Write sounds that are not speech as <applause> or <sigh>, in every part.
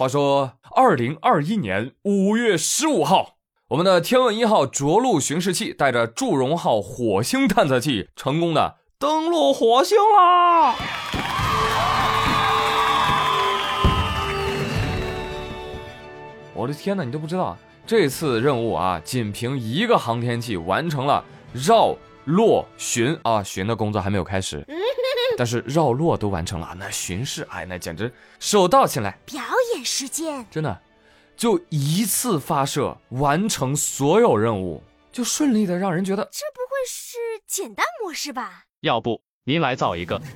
话说，二零二一年五月十五号，我们的天问一号着陆巡视器带着祝融号火星探测器成功的登陆火星啦！我的天哪，你都不知道，这次任务啊，仅凭一个航天器完成了绕、落、巡啊，巡的工作还没有开始，但是绕落都完成了，那巡视，哎，那简直手到擒来，表演时间，真的，就一次发射完成所有任务，就顺利的让人觉得这不会是简单模式吧？要不您来造一个？<laughs>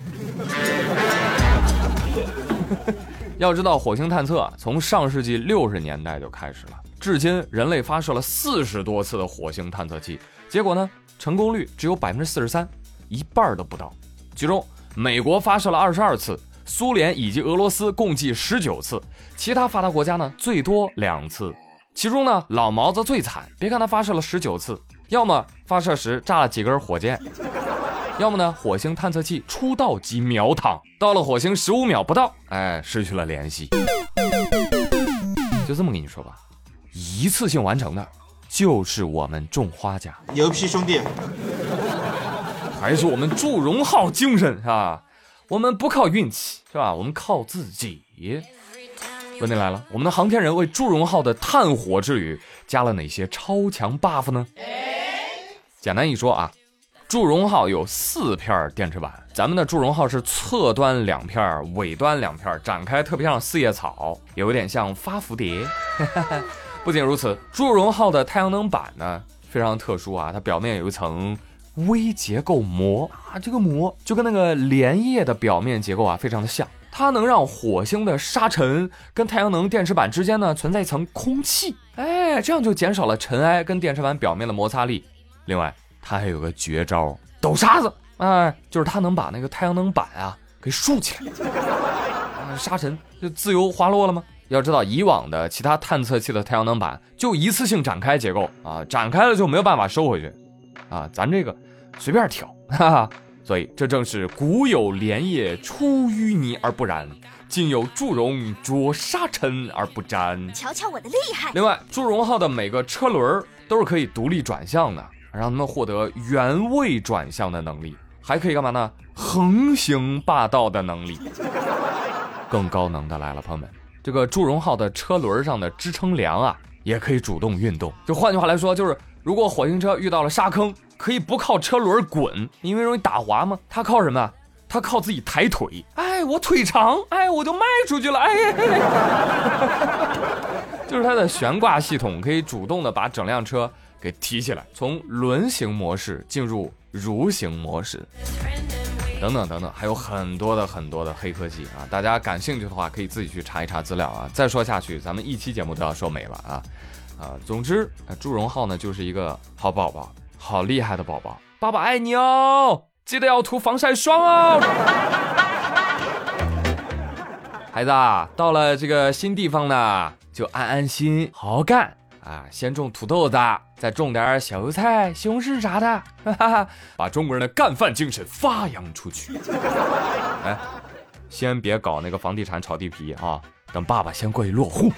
要知道，火星探测从上世纪六十年代就开始了，至今人类发射了四十多次的火星探测器，结果呢，成功率只有百分之四十三，一半都不到。其中，美国发射了二十二次，苏联以及俄罗斯共计十九次，其他发达国家呢最多两次。其中呢，老毛子最惨，别看他发射了十九次，要么发射时炸了几根火箭。要么呢？火星探测器出道即秒躺，到了火星十五秒不到，哎，失去了联系。就这么跟你说吧，一次性完成的，就是我们种花家，牛批兄弟，还是我们祝融号精神啊！我们不靠运气，是吧？我们靠自己。问题来了，我们的航天人为祝融号的探火之旅加了哪些超强 buff 呢？简单一说啊。祝融号有四片电池板，咱们的祝融号是侧端两片，尾端两片，展开特别像四叶草，有点像发蝴蝶。<laughs> 不仅如此，祝融号的太阳能板呢非常特殊啊，它表面有一层微结构膜啊，这个膜就跟那个莲叶的表面结构啊非常的像，它能让火星的沙尘跟太阳能电池板之间呢存在一层空气，哎，这样就减少了尘埃跟电池板表面的摩擦力。另外。它还有个绝招，抖沙子，哎，就是它能把那个太阳能板啊给竖起来，沙尘就自由滑落了吗？要知道，以往的其他探测器的太阳能板就一次性展开结构啊，展开了就没有办法收回去，啊，咱这个随便挑，哈哈。所以这正是古有莲叶出淤泥而不染，今有祝融着沙尘而不沾。瞧瞧我的厉害！另外，祝融号的每个车轮都是可以独立转向的。让他们获得原位转向的能力，还可以干嘛呢？横行霸道的能力。<laughs> 更高能的来了，朋友们，这个祝融号的车轮上的支撑梁啊，也可以主动运动。就换句话来说，就是如果火星车遇到了沙坑，可以不靠车轮滚，因为容易打滑吗。它靠什么？它靠自己抬腿。哎，我腿长，哎，我就迈出去了。哎，<laughs> 就是它的悬挂系统可以主动的把整辆车。给提起来，从轮形模式进入蠕行模式，等等等等，还有很多的很多的黑科技啊！大家感兴趣的话，可以自己去查一查资料啊。再说下去，咱们一期节目都要说没了啊啊！总之，祝融号呢就是一个好宝宝，好厉害的宝宝，爸爸爱你哦！记得要涂防晒霜哦。孩子啊，到了这个新地方呢，就安安心，好好干。啊，先种土豆子，再种点小油菜、西红柿啥的，哈哈，把中国人的干饭精神发扬出去。<laughs> 哎，先别搞那个房地产炒地皮啊，等爸爸先过去落户。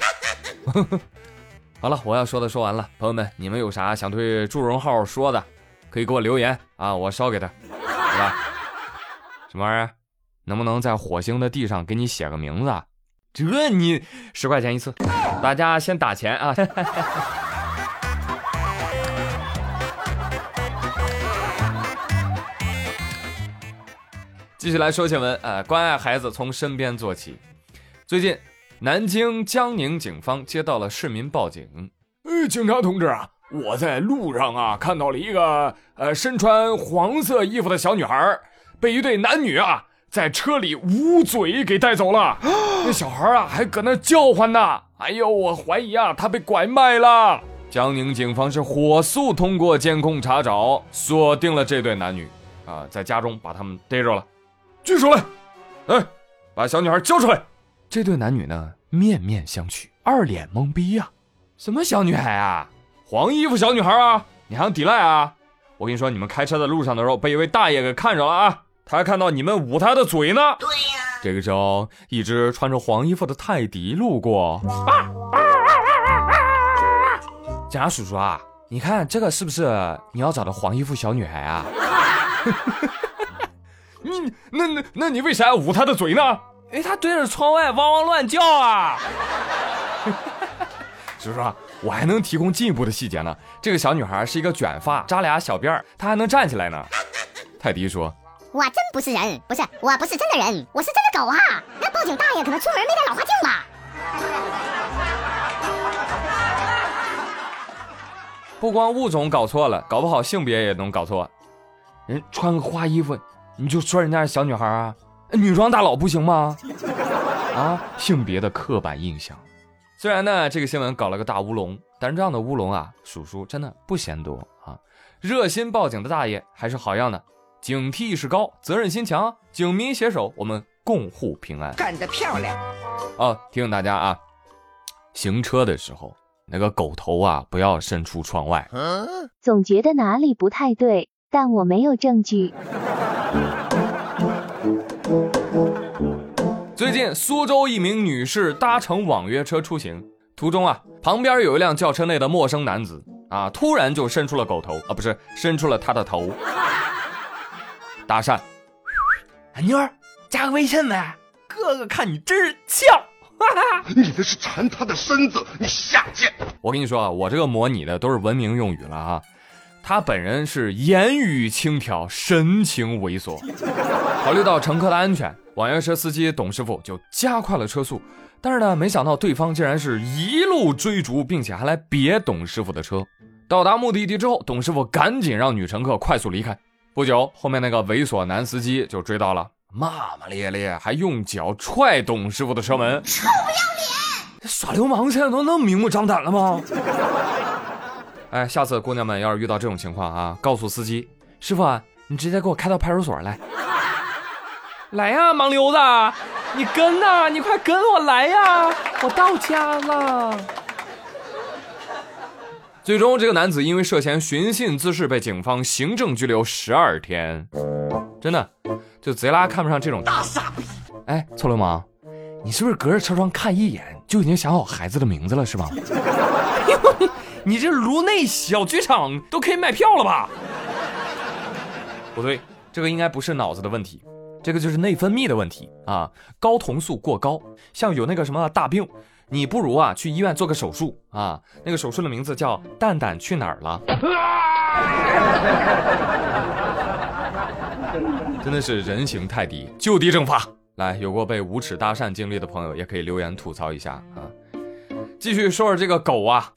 好了，我要说的说完了，朋友们，你们有啥想对祝融号说的，可以给我留言啊，我烧给他，好吧？什么玩意儿？能不能在火星的地上给你写个名字？这你 <laughs> 十块钱一次，大家先打钱啊！<laughs> 继续来说新闻，呃，关爱孩子从身边做起。最近，南京江宁警方接到了市民报警，哎，警察同志啊，我在路上啊看到了一个呃身穿黄色衣服的小女孩，被一对男女啊。在车里捂嘴给带走了，<gasps> 那小孩啊还搁那叫唤呢。哎呦，我怀疑啊他被拐卖了。江宁警方是火速通过监控查找，锁定了这对男女，啊，在家中把他们逮着了。举手来，哎，把小女孩交出来。这对男女呢面面相觑，二脸懵逼呀。什么小女孩啊？黄衣服小女孩啊？你还想抵赖啊？我跟你说，你们开车在路上的时候被一位大爷给看着了啊。他还看到你们捂他的嘴呢。对呀。这个时候，一只穿着黄衣服的泰迪路过。警察叔叔啊，你看这个是不是你要找的黄衣服小女孩啊？你 <laughs> 那那那你为啥要捂她的嘴呢？哎，他对着窗外汪汪乱叫啊！<laughs> 叔叔，我还能提供进一步的细节呢。这个小女孩是一个卷发，扎俩小辫儿，她还能站起来呢。泰迪说：“我真不是人，不是，我不是真的人，我是真的狗啊！那报警大爷可能出门没带老花镜吧？”不光物种搞错了，搞不好性别也能搞错。人穿个花衣服，你就说人家是小女孩啊？女装大佬不行吗？啊，性别的刻板印象。虽然呢，这个新闻搞了个大乌龙，但是这样的乌龙啊，叔叔真的不嫌多啊。热心报警的大爷还是好样的，警惕意识高，责任心强，警民携手，我们共护平安。干得漂亮！哦，提醒大家啊，行车的时候。那个狗头啊，不要伸出窗外。总觉得哪里不太对，但我没有证据。最近，苏州一名女士搭乘网约车出行途中啊，旁边有一辆轿车内的陌生男子啊，突然就伸出了狗头啊，不是伸出了他的头，搭讪。妞儿，加个微信呗，哥哥看你真是俏。<laughs> 你这是馋他的身子，你下贱！我跟你说啊，我这个模拟的都是文明用语了啊。他本人是言语轻佻，神情猥琐。考虑到乘客的安全，网约车司机董师傅就加快了车速。但是呢，没想到对方竟然是一路追逐，并且还来别董师傅的车。到达目的地之后，董师傅赶紧让女乘客快速离开。不久，后面那个猥琐男司机就追到了。骂骂咧咧，还用脚踹董师傅的车门，臭不要脸！耍流氓现在都那么明目张胆了吗？哎，下次姑娘们要是遇到这种情况啊，告诉司机师傅啊，你直接给我开到派出所来。来呀，盲流子，你跟呐，你快跟我来呀，我到家了。最终，这个男子因为涉嫌寻衅滋事被警方行政拘留十二天。真的，就贼拉看不上这种大傻逼！哎，臭流氓，你是不是隔着车窗看一眼就已经想好孩子的名字了，是吧？<laughs> 你这颅内小剧场都可以卖票了吧？不对，这个应该不是脑子的问题，这个就是内分泌的问题啊，睾酮素过高，像有那个什么大病。你不如啊去医院做个手术啊，那个手术的名字叫“蛋蛋去哪儿了”，<laughs> 真的是人形泰迪，就地正法。来，有过被无耻搭讪经历的朋友，也可以留言吐槽一下啊。继续说说这个狗啊，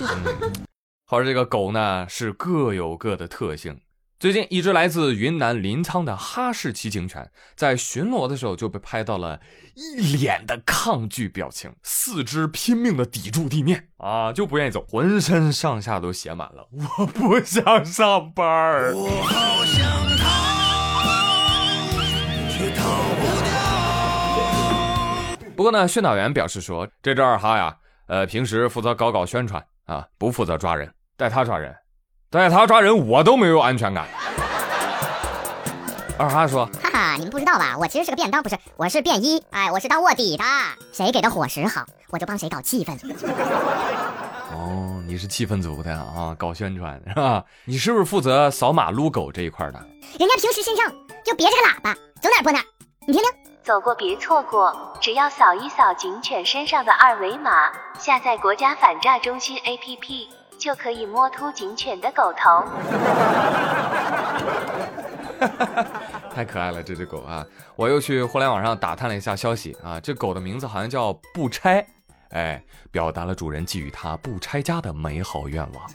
<laughs> 话说这个狗呢是各有各的特性。最近，一只来自云南临沧的哈士奇警犬在巡逻的时候就被拍到了一脸的抗拒表情，四肢拼命的抵住地面啊，就不愿意走，浑身上下都写满了“我不想上班儿”。我好想逃，却逃不掉。不过呢，训导员表示说，这只二哈呀，呃，平时负责搞搞宣传啊，不负责抓人，带他抓人。带他抓人，我都没有安全感。二哈说：“哈哈，你们不知道吧？我其实是个便当，不是，我是便衣。哎，我是当卧底的。谁给的伙食好，我就帮谁搞气氛。<laughs> 哦，你是气氛组的啊，搞宣传是吧？你是不是负责扫码撸狗这一块的？人家平时身上就别着个喇叭，走哪播哪。你听听，走过别错过，只要扫一扫警犬身上的二维码，下载国家反诈中心 APP。”就可以摸秃警犬的狗头，<laughs> 太可爱了这只狗啊！我又去互联网上打探了一下消息啊，这狗的名字好像叫不拆，哎，表达了主人寄予它不拆家的美好愿望。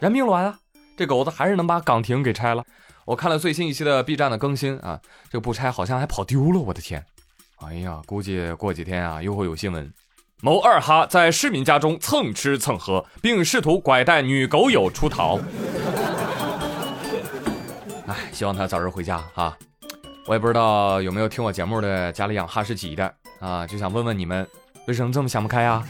人命卵啊，这狗子还是能把岗亭给拆了。我看了最新一期的 B 站的更新啊，这不拆好像还跑丢了，我的天！哎呀，估计过几天啊又会有新闻。某二哈在市民家中蹭吃蹭喝，并试图拐带女狗友出逃。哎，希望他早日回家啊！我也不知道有没有听我节目的家里养哈士奇的啊，就想问问你们，为什么这么想不开啊？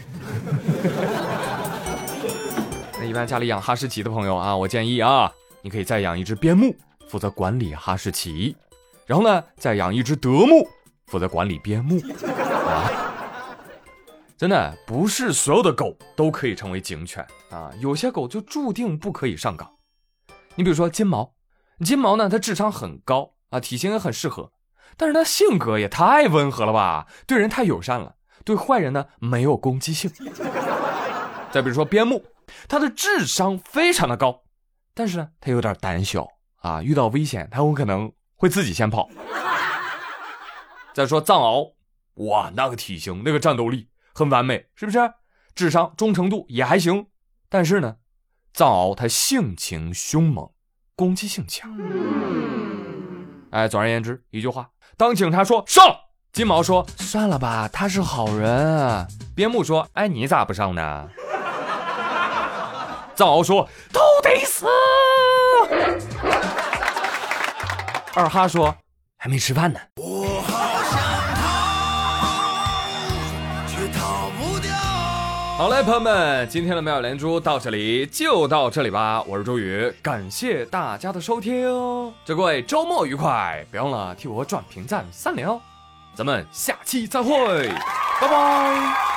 <laughs> 那一般家里养哈士奇的朋友啊，我建议啊，你可以再养一只边牧，负责管理哈士奇，然后呢，再养一只德牧，负责管理边牧。真的不是所有的狗都可以成为警犬啊，有些狗就注定不可以上岗。你比如说金毛，金毛呢，它智商很高啊，体型也很适合，但是它性格也太温和了吧，对人太友善了，对坏人呢没有攻击性。再比如说边牧，它的智商非常的高，但是呢，它有点胆小啊，遇到危险它有可能会自己先跑。再说藏獒，哇，那个体型，那个战斗力。很完美，是不是？智商、忠诚度也还行，但是呢，藏獒它性情凶猛，攻击性强。哎，总而言之，一句话：当警察说上，金毛说算了吧，他是好人。边牧说：哎，你咋不上呢？<laughs> 藏獒说：都得死。二哈说：还没吃饭呢。好嘞，朋友们，今天的妙语连珠到这里就到这里吧。我是周宇，感谢大家的收听，祝各位周末愉快！别忘了替我转评赞三连哦。咱们下期再会，拜拜。